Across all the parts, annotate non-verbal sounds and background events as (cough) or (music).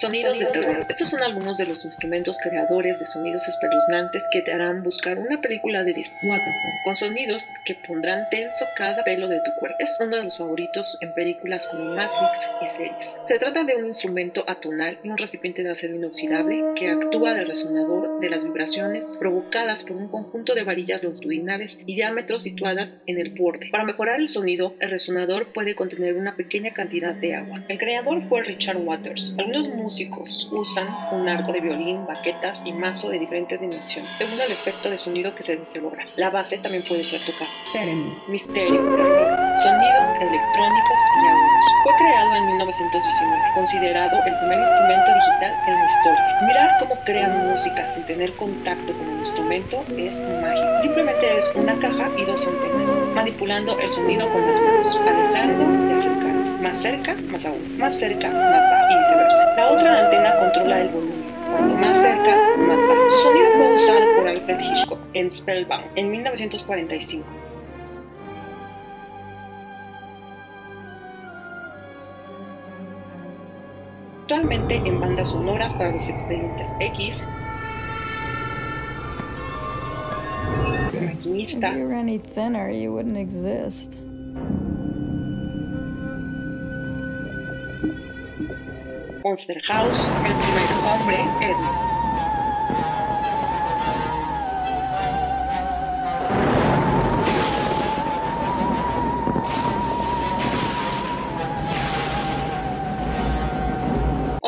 Sonidos de terror. Estos son algunos de los instrumentos creadores de sonidos espeluznantes que te harán buscar una película de Disney con sonidos que pondrán tenso cada pelo de tu cuerpo. Es uno de los favoritos en películas como Matrix y series. Se trata de un instrumento atonal y un recipiente de acero inoxidable que actúa de resonador de las vibraciones provocadas por un conjunto de varillas longitudinales y diámetros situadas en el borde. Para mejorar el sonido, el resonador puede contener una pequeña cantidad de agua. El creador fue Richard Waters. Algunos músicos usan un arco de violín, baquetas y mazo de diferentes dimensiones, según el efecto de sonido que se desea lograr. La base también puede ser tocada. Misterio, terror, sonidos electrónicos y agudos. Fue creado en 1919, considerado el primer instrumento digital en la historia. Mirar cómo crean música sin tener contacto con el instrumento es mágico. Simplemente es una caja y dos antenas, manipulando el sonido con las manos, alejando y acercando. Cerca, más aún. Más cerca, más bajo y viceversa. La otra antena controla el volumen. Cuanto más cerca, más bajo. Su sonido fue usado por Alfred Hitchcock en Spellbound en 1945. Actualmente en bandas sonoras para los expedientes X, Maquinista, Monster House, El primer hombre, Edmund.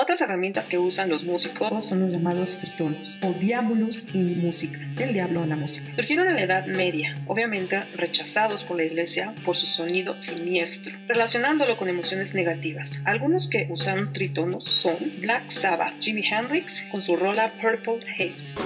Otras herramientas que usan los músicos son los llamados tritonos o diabolos in música, el diablo en la música. surgieron en la Edad Media, obviamente rechazados por la Iglesia por su sonido siniestro, relacionándolo con emociones negativas. Algunos que usaron tritonos son Black Sabbath, Jimi Hendrix con su rola Purple Haze.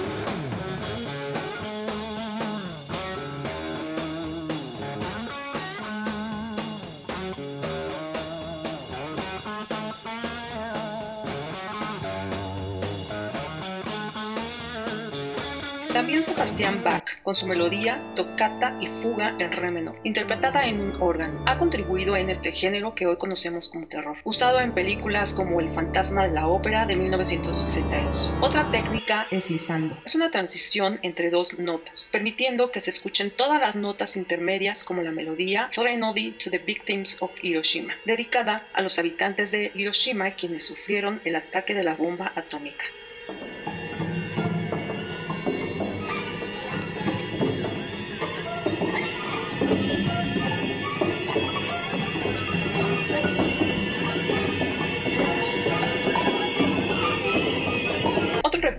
También Sebastián Bach, con su melodía, tocata y fuga en re menor, interpretada en un órgano, ha contribuido en este género que hoy conocemos como terror, usado en películas como El fantasma de la ópera de 1962. Otra técnica Es lisando. es una transición entre dos notas, permitiendo que se escuchen todas las notas intermedias como la melodía Threnody to the Victims of Hiroshima, dedicada a los habitantes de Hiroshima quienes sufrieron el ataque de la bomba atómica.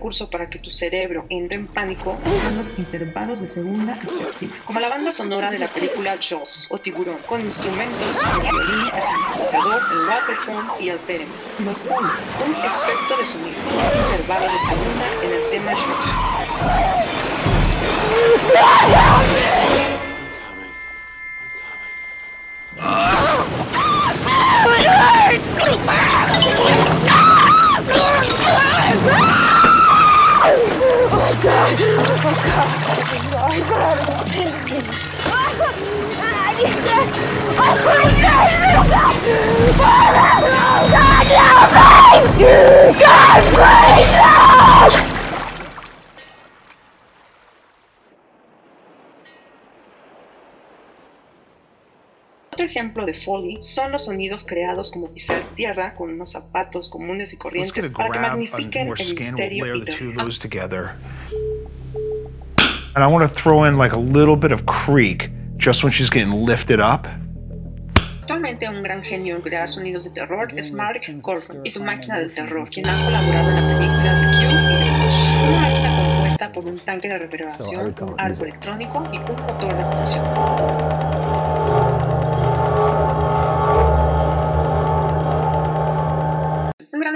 Recurso para que tu cerebro entre en pánico Son los intervalos de segunda y séptima. como la banda sonora de la película Jaws o Tiburón, con instrumentos como el violín, el sintetizador, el waterphone y el theremin. Los folds. Un efecto de sonido, un intervalo de segunda en el tema Jaws. Otro ejemplo de Foley son los sonidos creados como pisar tierra con unos zapatos comunes y corrientes para que magnifiquen el misterio y And I want to throw in like a little bit of creak just when she's getting lifted up. Actualmente un gran genio en crear sonidos de terror es Mark Corford y su máquina del terror, quien ha colaborado en la película The Cure y The Witch, una máquina compuesta por un tanque de reverberación, un arco electrónico y un motor de rotación.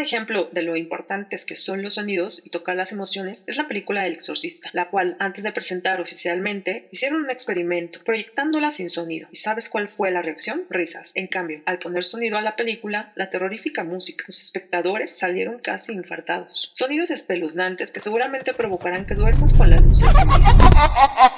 Ejemplo de lo importantes que son los sonidos y tocar las emociones es la película El Exorcista, la cual antes de presentar oficialmente hicieron un experimento proyectándola sin sonido. ¿Y sabes cuál fue la reacción? Risas. En cambio, al poner sonido a la película, la terrorífica música, los espectadores salieron casi infartados. Sonidos espeluznantes que seguramente provocarán que duermas con la luz. (laughs)